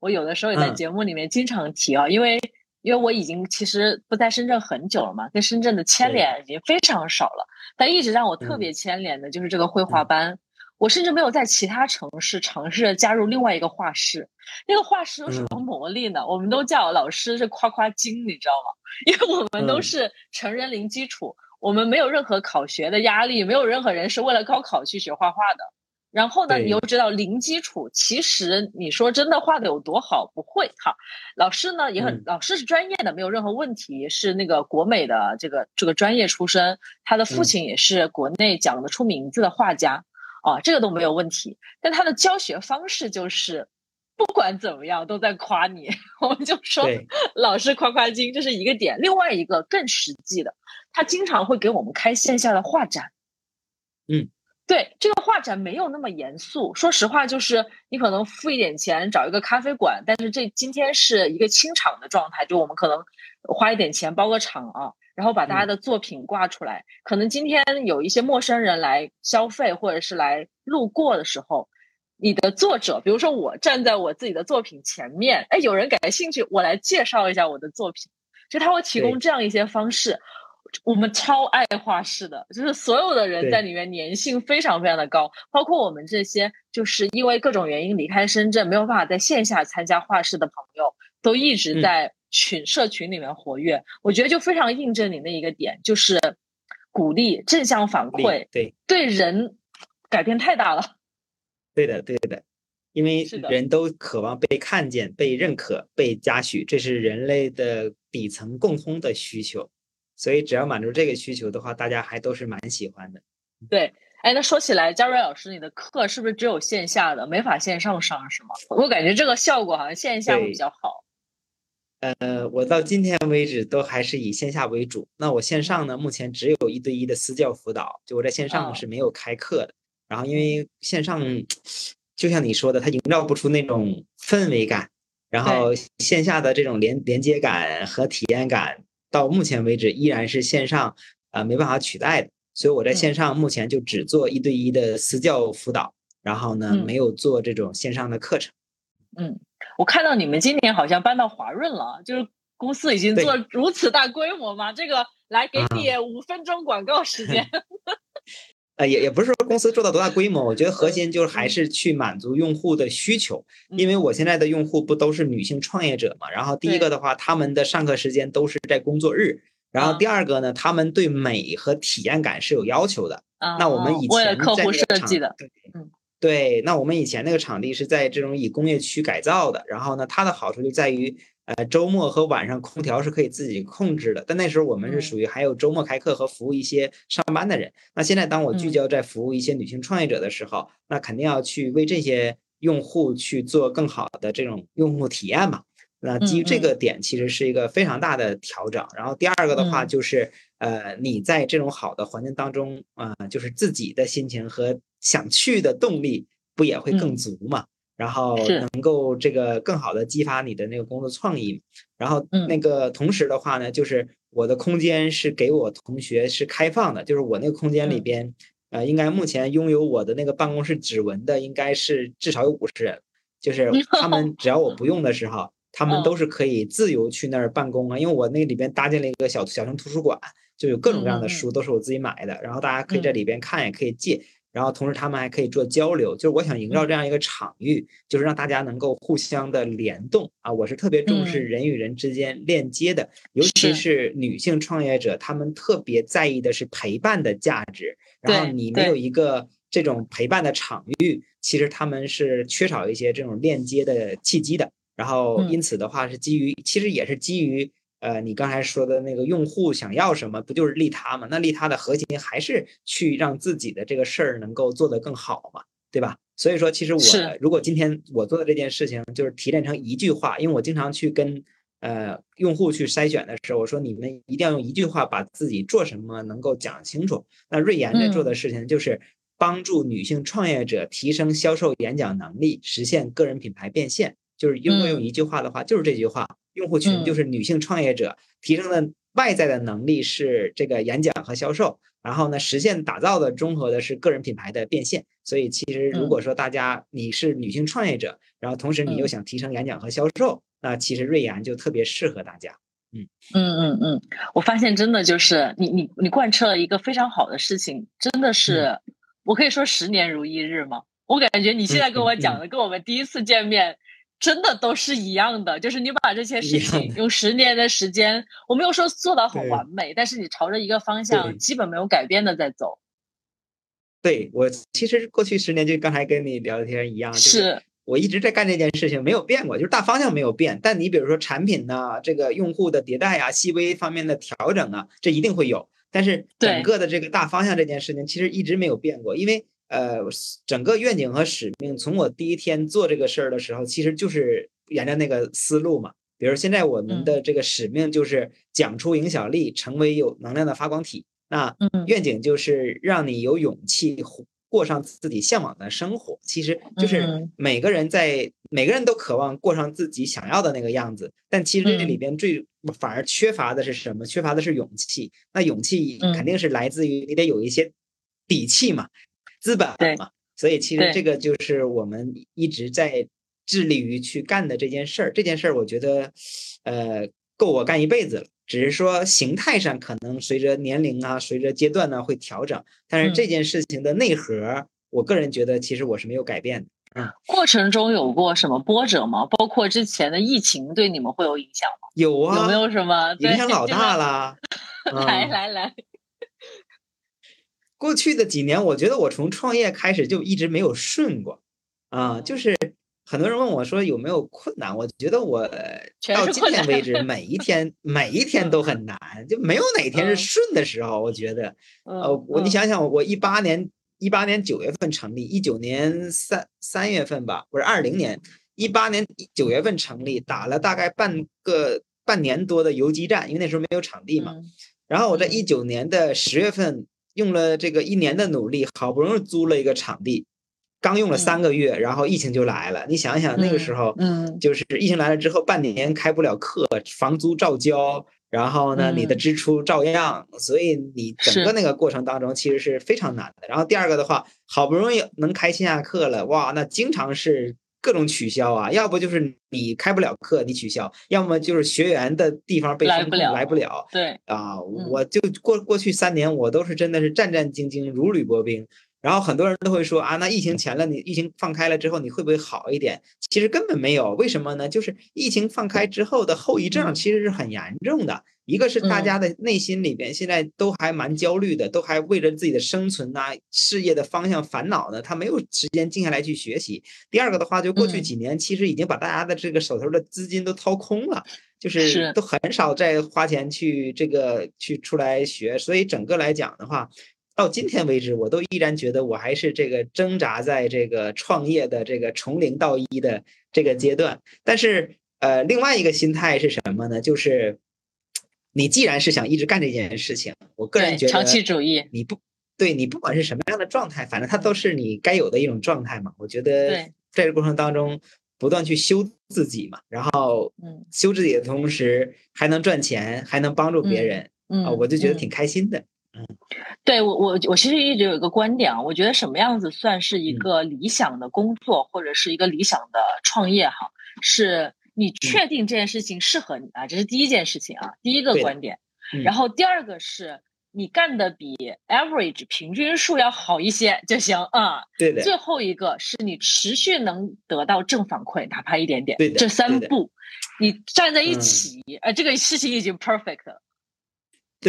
我有的时候也在节目里面经常提啊，因为因为我已经其实不在深圳很久了嘛，跟深圳的牵连已经非常少了，但一直让我特别牵连的就是这个绘画班，我甚至没有在其他城市尝试加入另外一个画室，那个画室有什么魔力呢？我们都叫老师是夸夸精，你知道吗？因为我们都是成人零基础。我们没有任何考学的压力，没有任何人是为了高考去学画画的。然后呢，你又知道零基础，其实你说真的画的有多好，不会哈。老师呢也很，老师是专业的，没有任何问题，是那个国美的这个这个专业出身，他的父亲也是国内讲得出名字的画家，啊，这个都没有问题。但他的教学方式就是，不管怎么样都在夸你，我们就说老师夸夸精，这是一个点。另外一个更实际的。他经常会给我们开线下的画展，嗯，对，这个画展没有那么严肃。说实话，就是你可能付一点钱找一个咖啡馆，但是这今天是一个清场的状态，就我们可能花一点钱包个场啊，然后把大家的作品挂出来。可能今天有一些陌生人来消费或者是来路过的时候，你的作者，比如说我站在我自己的作品前面，哎，有人感兴趣，我来介绍一下我的作品，就他会提供这样一些方式。我们超爱画室的，就是所有的人在里面粘性非常非常的高，包括我们这些就是因为各种原因离开深圳没有办法在线下参加画室的朋友，都一直在群社群里面活跃。我觉得就非常印证你的一个点，就是鼓励正向反馈，对对人改变太大了。对的，对的，因为人都渴望被看见、被认可、被嘉许，这是人类的底层共通的需求。所以只要满足这个需求的话，大家还都是蛮喜欢的。对，哎，那说起来，佳瑞老师，你的课是不是只有线下的，没法线上上是吗？我感觉这个效果好像线下会比较好。呃，我到今天为止都还是以线下为主。那我线上呢，目前只有一对一的私教辅导，就我在线上是没有开课的。然后因为线上，就像你说的，它营造不出那种氛围感，然后线下的这种连连接感和体验感。到目前为止依然是线上啊没办法取代的，所以我在线上目前就只做一对一的私教辅导，然后呢没有做这种线上的课程。嗯，我看到你们今年好像搬到华润了，就是公司已经做如此大规模吗？这个来给你五分钟广告时间。呃，也也不是说公司做到多大规模，我觉得核心就是还是去满足用户的需求。因为我现在的用户不都是女性创业者嘛，然后第一个的话，他们的上课时间都是在工作日，然后第二个呢，他们对美和体验感是有要求的。那我们以前客户设计的，对，对，那我们以前那个场地是在这种以工业区改造的，然后呢，它的好处就在于。呃，周末和晚上空调是可以自己控制的，但那时候我们是属于还有周末开课和服务一些上班的人。那现在当我聚焦在服务一些女性创业者的时候，那肯定要去为这些用户去做更好的这种用户体验嘛。那基于这个点，其实是一个非常大的调整。然后第二个的话就是，呃，你在这种好的环境当中，啊，就是自己的心情和想去的动力不也会更足嘛？然后能够这个更好的激发你的那个工作创意，然后那个同时的话呢，就是我的空间是给我同学是开放的，就是我那个空间里边，呃，应该目前拥有我的那个办公室指纹的应该是至少有五十人，就是 他们只要我不用的时候，他们都是可以自由去那儿办公啊，因为我那里边搭建了一个小小型图书馆，就有各种各样的书都是我自己买的，然后大家可以在里边看，也可以借。然后同时他们还可以做交流，就是我想营造这样一个场域，就是让大家能够互相的联动啊。我是特别重视人与人之间链接的，尤其是女性创业者，她们特别在意的是陪伴的价值。然后你没有一个这种陪伴的场域，其实他们是缺少一些这种链接的契机的。然后因此的话是基于，其实也是基于。呃，你刚才说的那个用户想要什么，不就是利他吗？那利他的核心还是去让自己的这个事儿能够做得更好嘛，对吧？所以说，其实我如果今天我做的这件事情就是提炼成一句话，因为我经常去跟呃用户去筛选的时候，我说你们一定要用一句话把自己做什么能够讲清楚。那瑞妍在做的事情就是帮助女性创业者提升销售演讲能力，实现个人品牌变现。就是如果用一句话的话，就是这句话。用户群就是女性创业者，提升的外在的能力是这个演讲和销售，然后呢，实现打造的综合的是个人品牌的变现。所以其实如果说大家你是女性创业者，然后同时你又想提升演讲和销售，那其实瑞妍就特别适合大家。嗯嗯嗯嗯，我发现真的就是你你你贯彻了一个非常好的事情，真的是我可以说十年如一日吗？我感觉你现在跟我讲的跟我们第一次见面。真的都是一样的，就是你把这些事情用十年的时间，我没有说做到很完美，但是你朝着一个方向基本没有改变的在走。对我其实过去十年就刚才跟你聊天一样，是我一直在干这件事情，没有变过，就是大方向没有变。但你比如说产品呢，这个用户的迭代啊，细微方面的调整啊，这一定会有。但是整个的这个大方向这件事情其实一直没有变过，因为。呃，整个愿景和使命，从我第一天做这个事儿的时候，其实就是沿着那个思路嘛。比如现在我们的这个使命就是讲出影响力，成为有能量的发光体。那愿景就是让你有勇气过上自己向往的生活。其实就是每个人在每个人都渴望过上自己想要的那个样子，但其实这里边最反而缺乏的是什么？缺乏的是勇气。那勇气肯定是来自于你得有一些底气嘛。资本嘛，所以其实这个就是我们一直在致力于去干的这件事儿。这件事儿，我觉得，呃，够我干一辈子了。只是说形态上可能随着年龄啊，随着阶段呢会调整，但是这件事情的内核，我个人觉得其实我是没有改变的。嗯，过程中有过什么波折吗？包括之前的疫情对你们会有影响吗？有啊，有没有什么影响老大了？来来来。过去的几年，我觉得我从创业开始就一直没有顺过，啊，就是很多人问我说有没有困难，我觉得我到今天为止每一天每一天都很难，就没有哪天是顺的时候。我觉得，呃，我你想想，我一八年一八年九月份成立，一九年三三月份吧，不是二零年一八年九月份成立，打了大概半个半年多的游击战，因为那时候没有场地嘛。然后我在一九年的十月份。用了这个一年的努力，好不容易租了一个场地，刚用了三个月，然后疫情就来了。你想想那个时候，嗯，就是疫情来了之后，半年开不了课，房租照交，然后呢，你的支出照样，所以你整个那个过程当中其实是非常难的。然后第二个的话，好不容易能开线下课了，哇，那经常是各种取消啊，要不就是你开不了课，你取消；要么就是学员的地方被封控，来不了。对啊，我就过过去三年，我都是真的是战战兢兢，如履薄冰。然后很多人都会说啊，那疫情前了，你疫情放开了之后，你会不会好一点？其实根本没有，为什么呢？就是疫情放开之后的后遗症其实是很严重的。一个是大家的内心里边现在都还蛮焦虑的，都还为了自己的生存呐、事业的方向烦恼呢，他没有时间静下来去学习。第二个的话，就过去几年其实已经把大家的这个手头的资金都掏空了，就是都很少再花钱去这个去出来学，所以整个来讲的话。到今天为止，我都依然觉得我还是这个挣扎在这个创业的这个从零到一的这个阶段。但是，呃，另外一个心态是什么呢？就是你既然是想一直干这件事情，我个人觉得长期主义，你不对你不管是什么样的状态，反正它都是你该有的一种状态嘛。我觉得在这个过程当中，不断去修自己嘛，然后修自己的同时还能赚钱，还能帮助别人啊，我就觉得挺开心的。对我我我其实一直有一个观点啊，我觉得什么样子算是一个理想的工作或者是一个理想的创业哈，是你确定这件事情适合你啊，这是第一件事情啊，第一个观点。然后第二个是你干的比 average 平均数要好一些就行啊。对的。最后一个是你持续能得到正反馈，哪怕一点点。对的。这三步，你站在一起，呃，这个事情已经 perfect 了。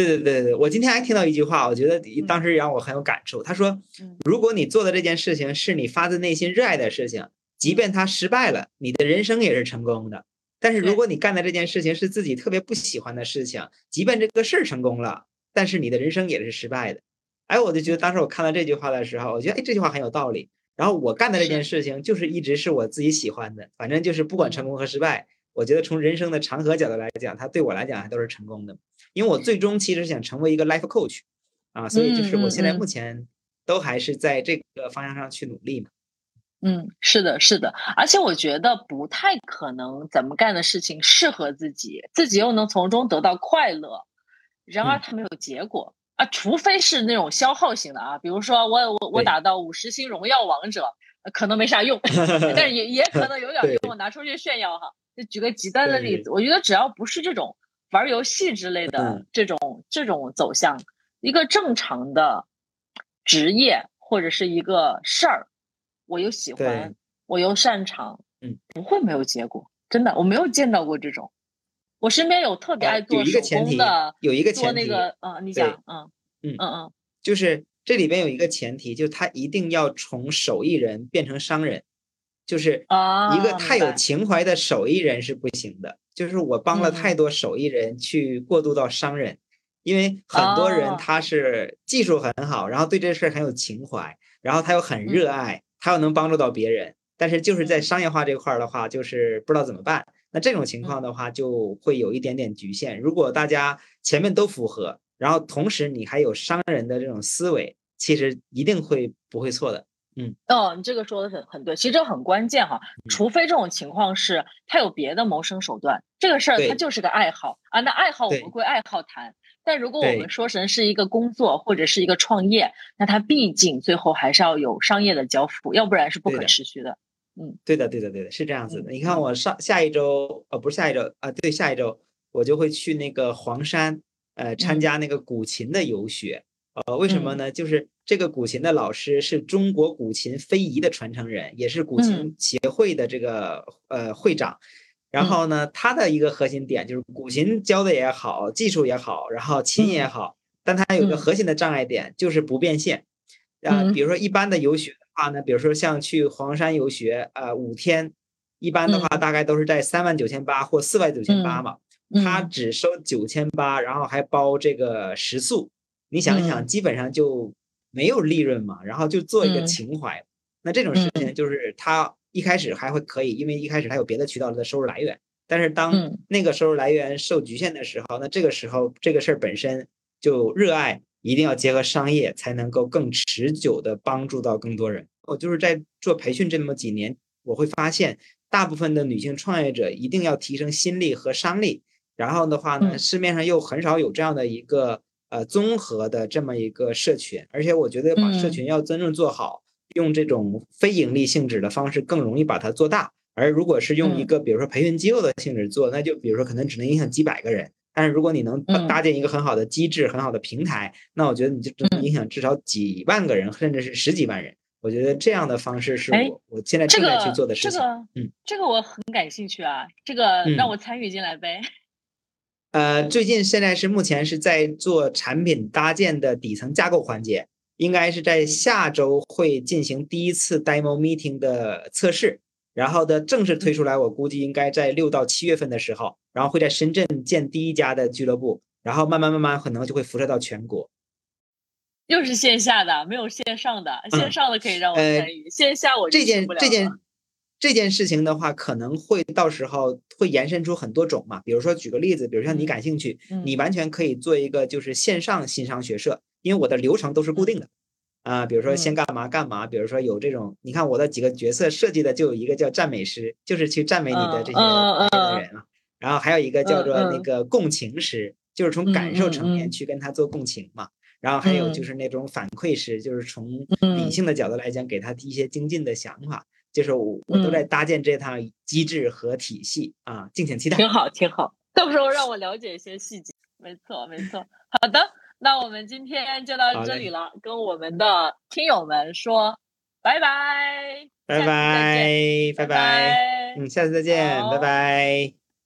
对对对对，我今天还听到一句话，我觉得当时让我很有感触。他说：“如果你做的这件事情是你发自内心热爱的事情，即便它失败了，你的人生也是成功的。但是如果你干的这件事情是自己特别不喜欢的事情，即便这个事儿成功了，但是你的人生也是失败的。”哎，我就觉得当时我看到这句话的时候，我觉得哎这句话很有道理。然后我干的这件事情就是一直是我自己喜欢的，反正就是不管成功和失败，我觉得从人生的长河角度来讲，它对我来讲还都是成功的。因为我最终其实想成为一个 life coach，啊，所以就是我现在目前都还是在这个方向上去努力嘛。嗯，是的，是的，而且我觉得不太可能怎么干的事情适合自己，自己又能从中得到快乐，然而它没有结果啊，除非是那种消耗型的啊，比如说我我我打到五十星荣耀王者，可能没啥用，但是也也可能有点 用，拿出去炫耀哈。就举个极端的例子，我觉得只要不是这种。玩游戏之类的这种这种走向，一个正常的职业或者是一个事儿，我又喜欢，我又擅长，嗯，不会没有结果，真的，我没有见到过这种。我身边有特别爱做手工的，有一个前提，做那个，嗯，你讲，嗯嗯嗯嗯，就是这里边有一个前提，就是他一定要从手艺人变成商人，就是一个太有情怀的手艺人是不行的。就是我帮了太多手艺人去过渡到商人，因为很多人他是技术很好，然后对这事儿很有情怀，然后他又很热爱，他又能帮助到别人，但是就是在商业化这块儿的话，就是不知道怎么办。那这种情况的话，就会有一点点局限。如果大家前面都符合，然后同时你还有商人的这种思维，其实一定会不会错的。嗯，哦，你这个说的很很对，其实这很关键哈。除非这种情况是他有别的谋生手段，这个事儿他就是个爱好啊。那爱好我们归爱好谈，但如果我们说成是一个工作或者是一个创业，那他毕竟最后还是要有商业的交付，要不然是不可持续的。嗯，对的，对的，对的，是这样子的。你看我上下一周，呃，不是下一周啊，对，下一周我就会去那个黄山，呃，参加那个古琴的游学。呃，为什么呢？就是这个古琴的老师是中国古琴非遗的传承人，也是古琴协会的这个呃会长。然后呢，他的一个核心点就是古琴教的也好，技术也好，然后琴也好，但他有个核心的障碍点就是不变现。啊，比如说一般的游学的话呢，比如说像去黄山游学，呃，五天，一般的话大概都是在三万九千八或四万九千八嘛。他只收九千八，然后还包这个食宿。你想一想，基本上就没有利润嘛，然后就做一个情怀。那这种事情就是他一开始还会可以，因为一开始他有别的渠道的收入来源。但是当那个收入来源受局限的时候，那这个时候这个事儿本身就热爱，一定要结合商业，才能够更持久的帮助到更多人。我就是在做培训这么几年，我会发现大部分的女性创业者一定要提升心力和商力。然后的话呢，市面上又很少有这样的一个呃综合的这么一个社群，而且我觉得把社群要真正做好，用这种非盈利性质的方式更容易把它做大。而如果是用一个比如说培训机构的性质做，那就比如说可能只能影响几百个人。但是如果你能搭建一个很好的机制、很好的平台，那我觉得你就能影响至少几万个人，甚至是十几万人。我觉得这样的方式是我我现在正在去做的事情。这个，嗯，这个我很感兴趣啊，这个让我参与进来呗。呃，最近现在是目前是在做产品搭建的底层架构环节，应该是在下周会进行第一次 demo meeting 的测试，然后的正式推出来，我估计应该在六到七月份的时候，然后会在深圳建第一家的俱乐部，然后慢慢慢慢可能就会辐射到全国。又是线下的，没有线上的，线上的可以让我参与，线下我这件这件。这件事情的话，可能会到时候会延伸出很多种嘛。比如说，举个例子，比如像你感兴趣，你完全可以做一个就是线上新商学社，因为我的流程都是固定的啊。比如说先干嘛干嘛，比如说有这种，你看我的几个角色设计的就有一个叫赞美师，就是去赞美你的这些人啊。然后还有一个叫做那个共情师，就是从感受层面去跟他做共情嘛。然后还有就是那种反馈师，就是从理性的角度来讲，给他一些精进的想法。就是我，我都在搭建这套机制和体系啊，敬请期待。挺好，挺好，到时候让我了解一些细节。没错，没错。好的，那我们今天就到这里了，跟我们的听友们说拜拜，拜拜，拜拜，嗯，下次再见，拜拜。